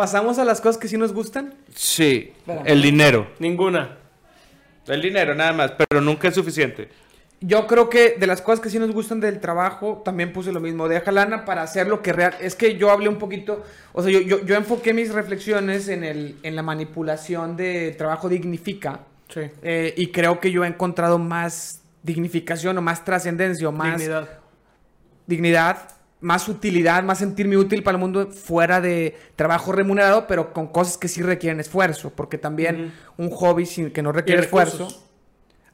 pasamos a las cosas que sí nos gustan. Sí, Espérame. el dinero. Ninguna. El dinero nada más, pero nunca es suficiente. Yo creo que de las cosas que sí nos gustan del trabajo, también puse lo mismo. Deja lana para hacer lo que real. Es que yo hablé un poquito, o sea, yo, yo, yo enfoqué mis reflexiones en, el, en la manipulación de trabajo dignifica. Sí. eh, y creo que yo he encontrado más dignificación o más trascendencia o más Dignidad. dignidad, más utilidad, más sentirme útil para el mundo fuera de trabajo remunerado, pero con cosas que sí requieren esfuerzo, porque también un hobby sin, que no requiere esfuerzo,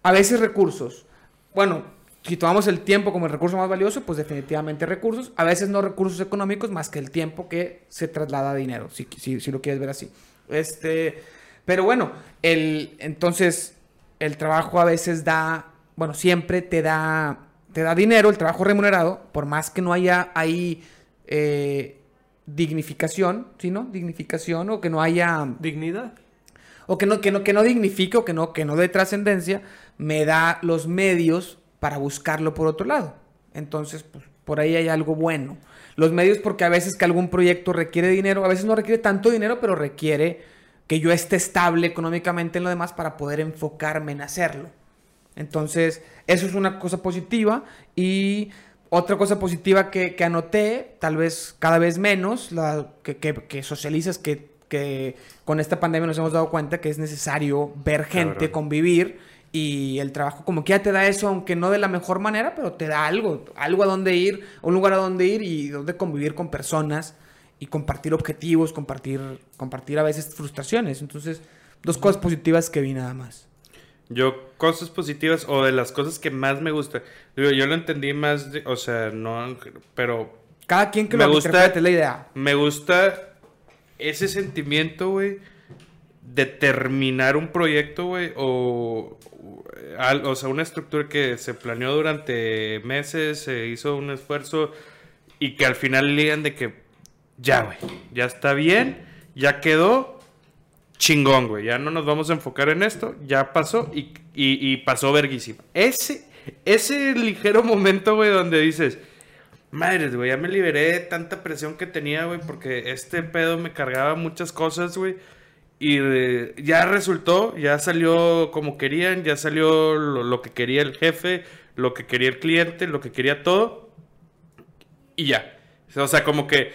a veces recursos. Bueno, si tomamos el tiempo como el recurso más valioso, pues definitivamente recursos, a veces no recursos económicos más que el tiempo que se traslada a dinero, si, si, si lo quieres ver así. Este, pero bueno, el, entonces el trabajo a veces da, bueno, siempre te da, te da dinero, el trabajo remunerado, por más que no haya ahí eh, dignificación, ¿sí, no? Dignificación o que no haya, Dignidad. o que no, que no, que no dignifique o que no, que no dé trascendencia, me da los medios para buscarlo por otro lado. Entonces, pues, por ahí hay algo bueno. Los medios porque a veces que algún proyecto requiere dinero, a veces no requiere tanto dinero, pero requiere que yo esté estable económicamente en lo demás para poder enfocarme en hacerlo. Entonces, eso es una cosa positiva. Y otra cosa positiva que, que anoté, tal vez cada vez menos, la, que, que, que socializas, que, que con esta pandemia nos hemos dado cuenta que es necesario ver gente, convivir. Y el trabajo como que ya te da eso, aunque no de la mejor manera, pero te da algo, algo a donde ir, un lugar a donde ir y donde convivir con personas y compartir objetivos, compartir, compartir a veces frustraciones. Entonces, dos cosas positivas que vi nada más. Yo, cosas positivas o de las cosas que más me gustan. Digo, yo lo entendí más, de- o sea, no, pero Cada quien que Me lo gusta- es la idea. me gusta ese sentimiento, güey, de terminar un proyecto, güey, o, o, sea, una estructura que se planeó durante meses, se hizo un esfuerzo y que al final le digan de que ya, güey, ya está bien, ya quedó, chingón, güey, ya no nos vamos a enfocar en esto, ya pasó y, y, pasó verguísima. Ese, ese ligero momento, güey, donde dices, madres, güey, ya me liberé de tanta presión que tenía, güey, porque este pedo me cargaba muchas cosas, güey. Y eh, ya resultó, ya salió como querían, ya salió lo, lo que quería el jefe, lo que quería el cliente, lo que quería todo. Y ya. O sea, como que,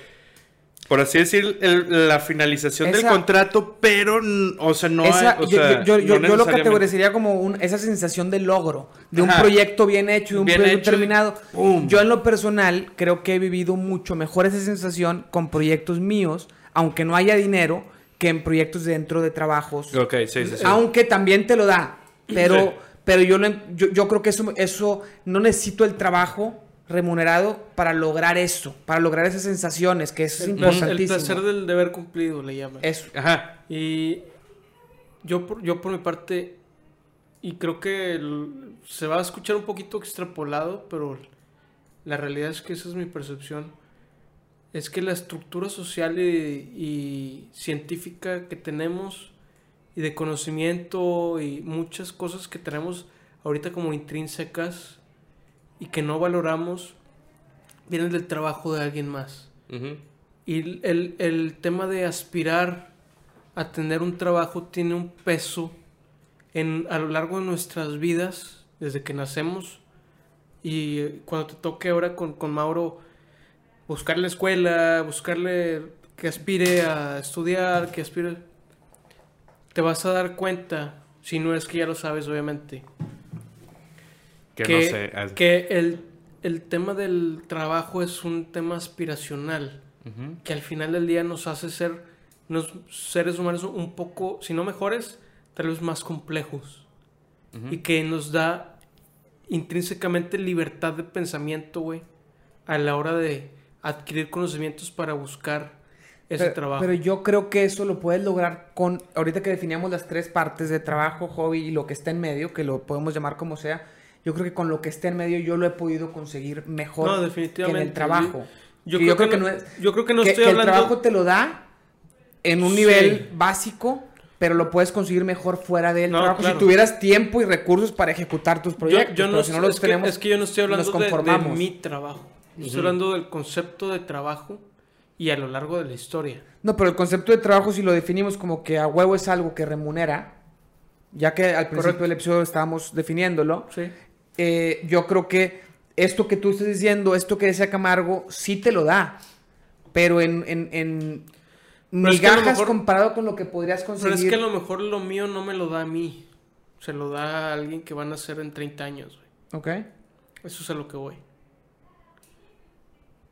por así decir, el- la finalización del contrato, pero, o sea, no... Esa- o yo, sea, yo- yo- no yo lo categorizaría como un- esa sensación de logro, de un proyecto bien hecho, de un Bien proyecto hecho terminado. ¡pum! Yo en lo personal creo que he vivido mucho mejor esa sensación con proyectos míos, aunque no haya dinero, que en proyectos dentro de trabajos. Ok, sí, sí, sí. Aunque también te lo da, pero, Sí. pero yo, lo- yo, yo creo que eso, eso no necesito el trabajo remunerado para lograr eso, para lograr esas sensaciones, que eso es El, placer- el importantísimo. placer del deber cumplido le llaman. Eso. Ajá. Y yo por, yo por mi parte, y creo que el- se va a escuchar un poquito extrapolado, pero la realidad es que esa es mi percepción. Es que la estructura social y, y científica que tenemos, y de conocimiento, y muchas cosas que tenemos ahorita como intrínsecas y que no valoramos, vienen del trabajo de alguien más. Y el- el, tema de aspirar a tener un trabajo tiene un peso en, a lo largo de nuestras vidas, desde que nacemos. Y eh, cuando te toque ahora con, con Mauro, buscarle escuela, buscarle que aspire a estudiar, que aspire... Te vas a dar cuenta, si no es que ya lo sabes, obviamente, Que, que, no sé. haz- que el, el tema del trabajo es un tema aspiracional Ujú. que al final del día nos hace ser unos seres humanos un poco, si no mejores, tal vez más complejos. Y que nos da intrínsecamente libertad de pensamiento, güey, a la hora de adquirir conocimientos para buscar ese pero, trabajo. Pero yo creo que eso lo puedes lograr con, ahorita que definíamos las tres partes de trabajo, hobby y lo que está en medio, que lo podemos llamar como sea, yo creo que con lo que está en medio yo lo he podido conseguir mejor No, que en el trabajo. Yo, Que creo, que, no es- yo creo que no que, estoy que hablando... el trabajo te lo da en un Sí. nivel básico, pero lo puedes conseguir mejor fuera del No, trabajo. claro. Si tuvieras tiempo y recursos para ejecutar tus Yo- proyectos, yo no, pero si no los es, que, tenemos, es que yo no estoy hablando de- de, mi trabajo. Yo Estoy hablando del concepto de trabajo y a lo largo de la historia. No, pero el concepto de trabajo, si lo definimos como que a huevo es algo que remunera, ya que al principio Correcto. del episodio estábamos definiéndolo, Sí. Eh, yo creo que esto que tú estás diciendo, esto que decía Camargo, sí te lo da, pero en, en, en Pero es que migajas mejor- comparado con lo que podrías Pero conseguir. es que a lo mejor lo mío no me lo da a mí. Se lo da a alguien que van a hacer en 30 años. Ok. Eso es a lo que voy.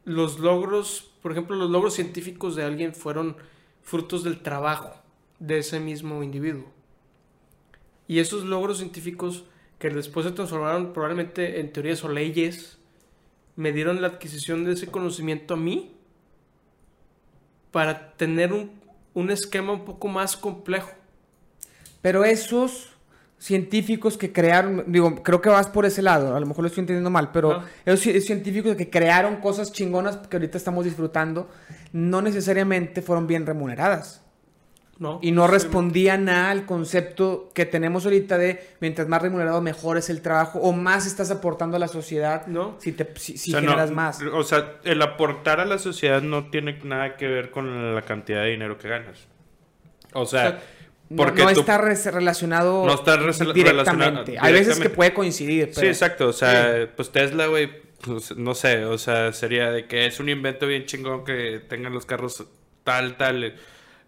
Los logros, por ejemplo, los logros científicos de alguien fueron frutos del trabajo de ese mismo individuo. Y esos logros científicos que después se transformaron probablemente en teorías o leyes, me dieron la adquisición de ese conocimiento a mí para tener un, un esquema un poco más complejo. Pero esos científicos que crearon, digo, creo que vas por ese lado, a lo mejor lo estoy entendiendo mal, pero No. esos ci- científicos que crearon cosas chingonas que ahorita estamos disfrutando, no necesariamente fueron bien remuneradas. ¿No? Y no Sí, respondían al concepto que tenemos ahorita de mientras más remunerado, mejor es el trabajo o más estás aportando a la sociedad ¿No? si, te, si, si O sea, no- generas más. O sea, el aportar a la sociedad no tiene nada que ver con la cantidad de dinero que ganas. O sea, porque no tú- está re- relacionado No está directamente. relacionado Hay veces que puede coincidir. Sí, pero- exacto. O sea, pues Tesla, güey, pues, no sé, o sea, sería de que es un invento bien chingón que tengan los carros tal, tal, eh,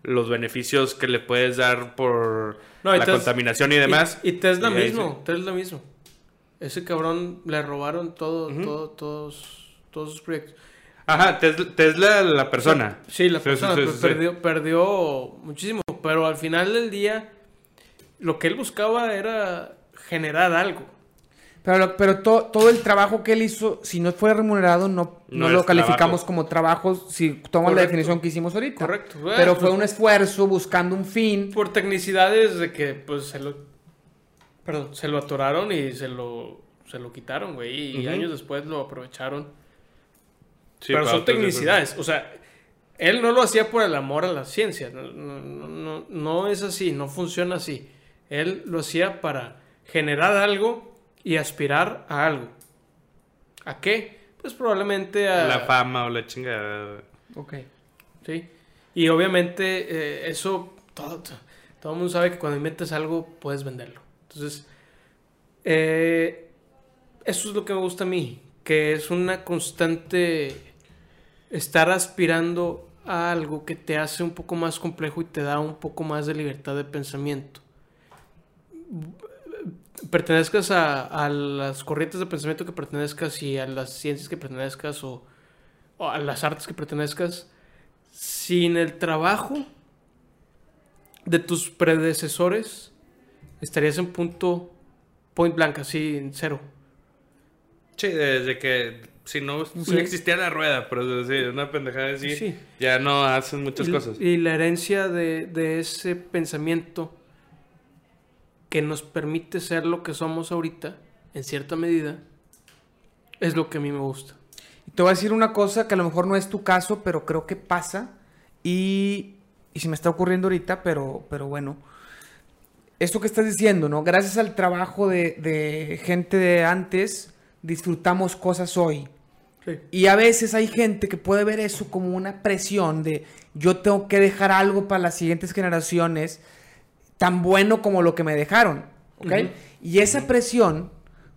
los beneficios que le puedes dar por No, la Tes- contaminación y demás. Y, y Tesla Y mismo, Tesla mismo. Ese cabrón le robaron todo, todo, todos, todos sus proyectos. Ajá, Tesla, Tesla, la persona. Sí, la persona sí, sí, sí. Perdió, perdió muchísimo, pero al final del día lo que él buscaba era generar algo. Pero, lo- pero to- todo el trabajo que él hizo, si no fue remunerado, no, no, No lo calificamos trabajo. como trabajo si tomas la definición que hicimos ahorita. Correcto. Pero Bueno, fue pues- un esfuerzo buscando un fin. Por tecnicidades de que pues se lo perdón, se lo atoraron y se lo se lo quitaron, güey, y años después lo aprovecharon. Sí, pero son tecnicidades. O sea, él no lo hacía por el amor a la ciencia. No, no- no es así, no funciona así. Él lo hacía para generar algo y aspirar a algo. ¿A qué? Pues probablemente a... La fama o la chingada. Ok. ¿sí? Y obviamente eh, eso, todo, todo el mundo sabe que cuando inventas algo puedes venderlo. Entonces, eh, eso es lo que me gusta a mí, que es una constante estar aspirando a algo que te hace un poco más complejo y te da un poco más de libertad de pensamiento. Pertenezcas a, a las corrientes de pensamiento que pertenezcas y a las ciencias que pertenezcas o, o a las artes que pertenezcas, sin el trabajo de tus predecesores, estarías en punto point blank, así en cero. Sí, desde que si no Sí. existiera la rueda, pero sí, una pendejada así, Sí. ya no hacen muchas y, cosas. y la herencia de, de ese pensamiento que nos permite ser lo que somos ahorita, en cierta medida, es lo que a mí me gusta. Te voy a decir una cosa que a lo mejor no es tu caso, pero creo que pasa. Y, y se me está ocurriendo ahorita, pero, pero bueno. Esto que estás diciendo, ¿no? Gracias al trabajo de, de gente de antes, disfrutamos cosas hoy. Sí. Y a veces hay gente que puede ver eso como una presión de yo tengo que dejar algo para las siguientes generaciones tan bueno como lo que me dejaron. Y esa presión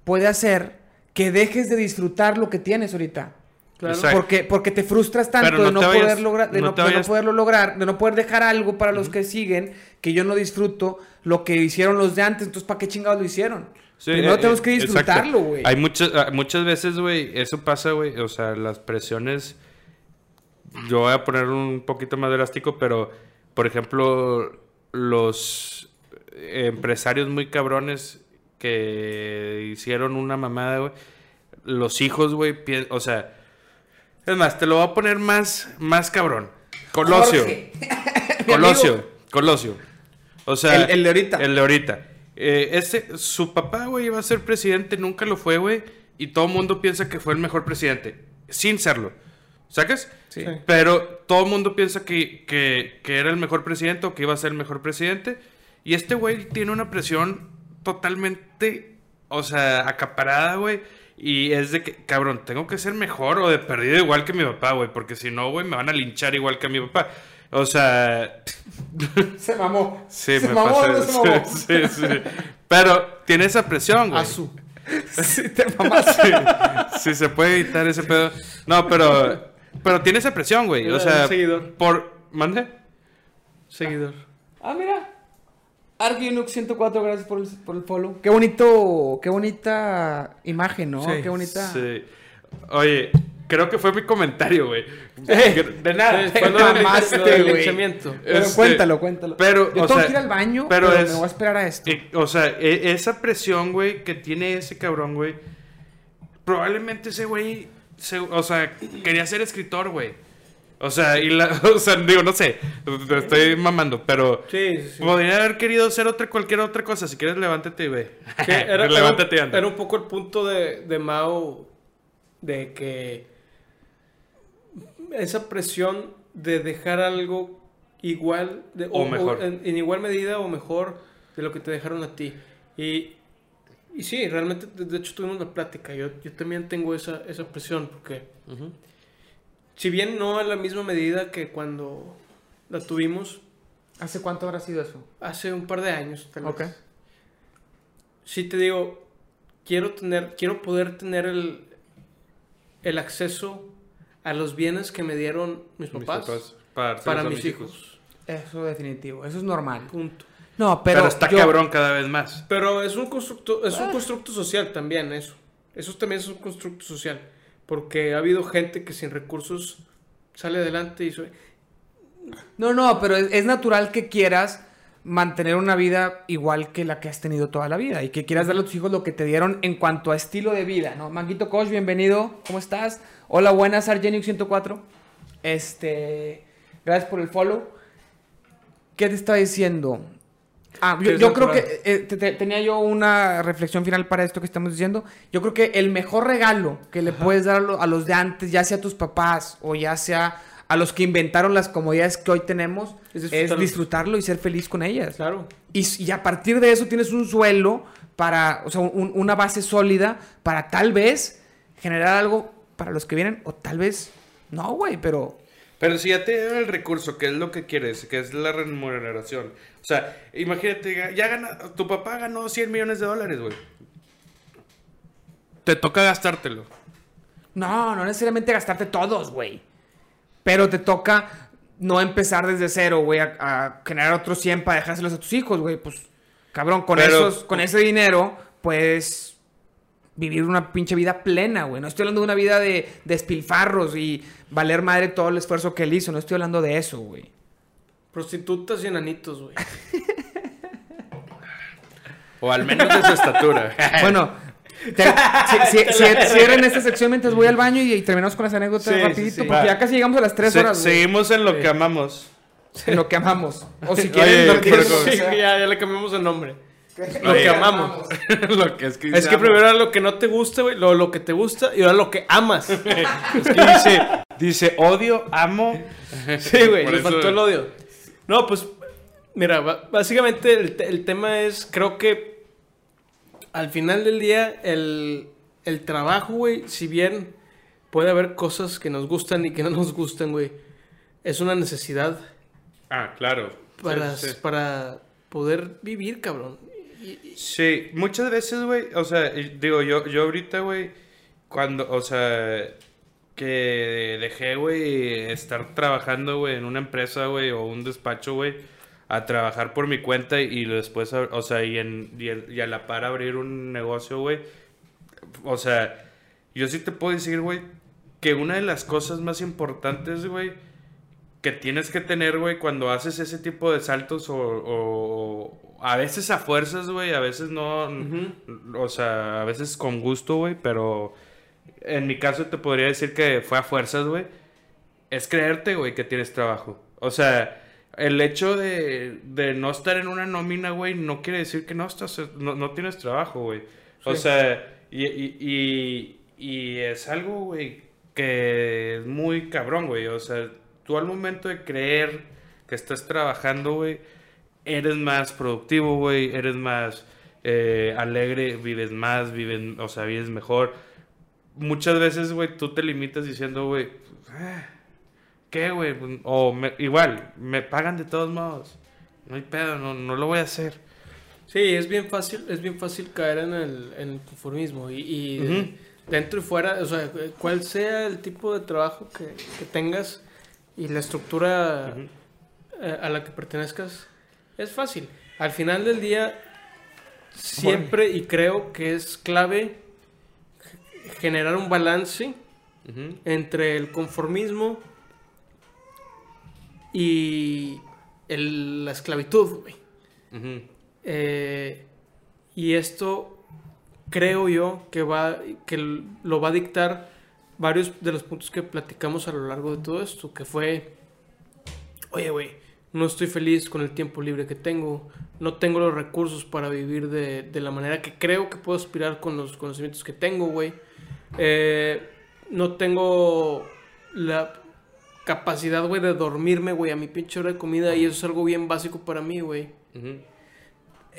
puede hacer que dejes de disfrutar lo que tienes ahorita. Claro. Porque, porque te frustras tanto no de, no poder lograr, de, no no, te de no vayas- poderlo lograr, de no poder dejar algo para los que siguen, que yo no disfruto lo que hicieron los de antes, entonces ¿para qué chingados lo hicieron? Sí, Primero eh, tenemos que eh, disfrutarlo, exacto. güey. Hay muchas, ah, muchas veces, güey, eso pasa, güey. O sea, las presiones. Yo voy a poner un poquito más drástico, pero, por ejemplo, los empresarios muy cabrones que hicieron una mamada, güey. Los hijos, güey, o sea. Es más, te lo voy a poner más, más cabrón. Colosio. Colosio. Colosio. O sea. El- el de ahorita. El de ahorita. Eh, ese, su papá, güey, iba a ser presidente, nunca lo fue, güey. Y todo el mundo piensa que fue el mejor presidente. Sin serlo. ¿Sacas? Sí. Pero todo el mundo piensa que, que, que era el mejor presidente o que iba a ser el mejor presidente. Y este güey tiene una presión totalmente, o sea, acaparada, güey. Y es de que, cabrón, tengo que ser mejor o de perdido igual que mi papá, güey. Porque si no, güey, me van a linchar igual que a mi papá. O sea, Se mamó. sí, ¿Se me mamó no se mamó? Sí, sí, sí. Pero tiene esa presión, güey. Azu. Sí, te mamaste. Sí, se puede evitar ese pedo. No, pero. Pero tiene esa presión, güey. O sea, seguidor. por. ¿Mande? Seguidor. Ah, mira. Arginux 104, gracias por el, por el follow. Qué bonito, qué bonita imagen, ¿no? Sí, qué bonita. Sí. Oye, creo que fue mi comentario, güey. Eh, De nada. Fue lo del, linchamiento. Pero Este, cuéntalo, cuéntalo. pero, Yo o tengo sea, que ir al baño, pero pero, es- me voy a esperar a esto. Eh, o sea, e- esa presión, güey, que tiene ese cabrón, güey. Probablemente ese güey, o sea, quería ser escritor, güey. O sea, y la, o sea, digo, no sé, te estoy mamando, pero Sí, sí, sí. podría haber querido ser otra, cualquier otra cosa. Si quieres, levántate y ve. Era, levántate y era, anda. era un poco el punto de, de Mao de que esa presión de dejar algo igual de, O mejor. en, en igual medida o mejor de lo que te dejaron a ti. Y, y sí, realmente, de, de hecho tuvimos la plática. Yo, yo también tengo esa, esa presión porque si bien no en la misma medida que cuando la tuvimos ¿Hace cuánto habrá sido eso? hace un par de años, tal vez. Ok. sí te digo, quiero tener, quiero poder tener el, el acceso a los bienes que me dieron mis Mis papás, para, mis hijos. Eso definitivo, eso es normal. Punto. No, Pero, pero, está yo- cabrón cada vez más. Pero es un constructo, es un constructo social también eso. Eso también es un constructo social, porque ha habido gente que sin recursos sale adelante y soy- No, no, pero es, es natural que quieras mantener una vida igual que la que has tenido toda la vida y que quieras darle a tus hijos lo que te dieron en cuanto a estilo de vida, ¿no? Manguito Koch, bienvenido, ¿cómo estás? Hola, buenas, Argenius 104. Este, gracias por el follow. ¿Qué te estaba diciendo? Ah, yo, yo creo que eh, te- te- tenía yo una reflexión final para esto que estamos diciendo. Yo creo que el mejor regalo que le puedes dar a, lo- a los de antes, ya sea a tus papás o ya sea a los que inventaron las comodidades que hoy tenemos, Es es disfrutarlo. disfrutarlo, y ser feliz con ellas. claro. Y, y a partir de eso tienes un suelo para, o sea, un- una base sólida para tal vez generar algo para los que vienen o tal vez no, güey, pero Pero si ya te dieron el recurso, que es lo que quieres, que es la remuneración. O sea, imagínate, ya gana, tu papá ganó 100 millones de dólares, güey. Te toca gastártelo. No, no necesariamente gastarte todos, güey. Pero te toca no empezar desde cero, güey, a, a generar otros 100 para dejárselos a tus hijos, güey. Pues, cabrón, con, Pero- esos, con ese dinero, puedes vivir una pinche vida plena, güey. No estoy hablando de una vida de despilfarros y valer madre todo el esfuerzo que él hizo. No estoy hablando de eso, güey. Prostitutas y enanitos, güey. O al menos de su estatura. Bueno, te- si, si- si- cierren esta sección mientras voy al baño y, y terminamos con las anécdotas Sí, rapidito, sí. porque Va. ya casi llegamos a las 3 Se- horas, güey. seguimos en lo que amamos. En lo que amamos. O si Oye, quieren, lo que o sea, ya, ya le cambiamos el nombre. Lo Oye, que amamos. lo que es que, Es que primero era lo que no te gusta, güey, lo, lo que te gusta y ahora lo que amas. Es que dice, dice odio, amo. Sí, güey, le faltó el odio. No, pues, mira, básicamente el, el tema es, creo que al final del día, el, el trabajo, güey, si bien puede haber cosas que nos gustan y que no nos gustan, güey, es una necesidad Ah, claro. para, Sí, sí. para poder vivir, cabrón. Sí, muchas veces, güey, o sea, digo, yo, yo ahorita, güey, cuando, o sea, que dejé, güey, estar trabajando, güey, en una empresa, güey, o un despacho, güey, a trabajar por mi cuenta y después, o sea, y, en, y a la par abrir un negocio, güey, o sea, yo sí te puedo decir, güey, que una de las cosas más importantes, güey, que tienes que tener, güey, cuando haces ese tipo de saltos o, o- a veces a fuerzas, güey, a veces no, o sea, a veces con gusto, güey, pero en mi caso te podría decir que fue a fuerzas, güey, es creerte, güey, que tienes trabajo. O sea, el hecho de, de no estar en una nómina, güey, no quiere decir que no estás, no, no tienes trabajo, güey. O sea, y, y, y, y es algo, güey, que es muy cabrón, güey. O sea, tú al momento de creer que estás trabajando, güey, eres más productivo, güey, eres más eh, alegre, vives más, vives, o sea, vives mejor. Muchas veces, güey, tú te limitas diciendo, güey, "Ah, ¿qué, güey? O me- igual, me pagan de todos modos. No hay pedo, no, no lo voy a hacer. Sí, es bien fácil, es bien fácil caer en el, en el conformismo y, dentro y fuera, o sea, cuál sea el tipo de trabajo que, que tengas y la estructura eh, a la que pertenezcas, es fácil. Al final del día, siempre y creo que es clave generar un balance entre el conformismo y el- la esclavitud, güey. Eh, y esto creo yo que va que lo va a dictar varios de los puntos que platicamos a lo largo de todo esto, que fue oye, güey, no estoy feliz con el tiempo libre que tengo, no tengo los recursos para vivir de, de la manera que creo que puedo aspirar con los conocimientos que tengo, güey. Eh, no tengo la capacidad, güey, de dormirme, güey, a mi pinche hora de comida y eso es algo bien básico para mí, güey.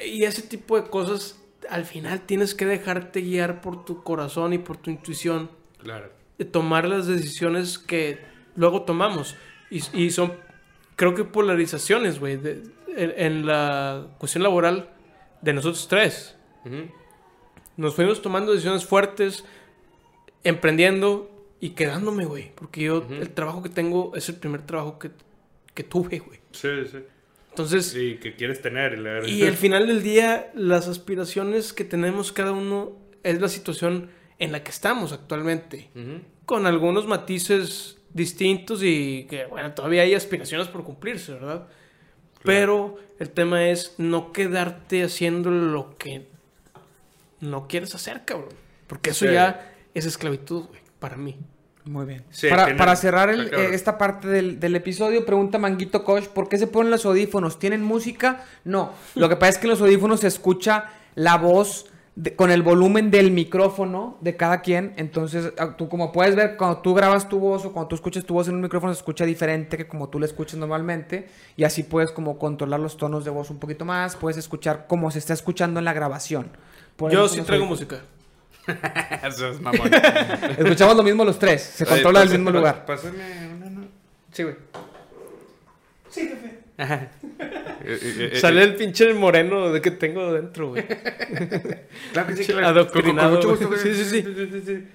Y ese tipo de cosas, al final tienes que dejarte guiar por tu corazón y por tu intuición Claro. de tomar las decisiones que luego tomamos. Y, y son, creo que polarizaciones, güey, en, en la cuestión laboral de nosotros tres. Nos fuimos tomando decisiones fuertes, emprendiendo y quedándome, güey. Porque yo, el trabajo que tengo es el primer trabajo que, que tuve, güey. Sí, sí. Entonces, Sí, que quieres tener. la- Y al final del día, las aspiraciones que tenemos cada uno es la situación en la que estamos actualmente. Con algunos matices distintos y que, bueno, todavía hay aspiraciones por cumplirse, ¿verdad? Pero el tema es no quedarte haciendo lo que no quieres hacer, cabrón. Porque eso Sí. ya es esclavitud, güey, para mí. Muy bien. Sí, para, para cerrar el- eh, esta parte del, del episodio, pregunta Manguito Koch, ¿por qué se ponen los audífonos? ¿Tienen música? No. Lo que pasa es que en los audífonos se escucha la voz de- con el volumen del micrófono de cada quien. Entonces, ah, tú como puedes ver, cuando tú grabas tu voz o cuando tú escuchas tu voz en un micrófono, se escucha diferente que como tú la escuchas normalmente. Y así puedes como controlar los tonos de voz un poquito más. Puedes escuchar como se está escuchando en la grabación. Por Yo sí traigo audífonos. música. Eso es mamón. Escuchamos lo mismo los tres. Se Oye, controla del pasa- mismo lugar. Pásame una, no. Sí, güey. Eh, eh, eh, Sale el pinche moreno de que tengo dentro, güey. Claro que sí, claro. Adoctrinado. Con- con mucho gusto, Sí, sí, sí. sí.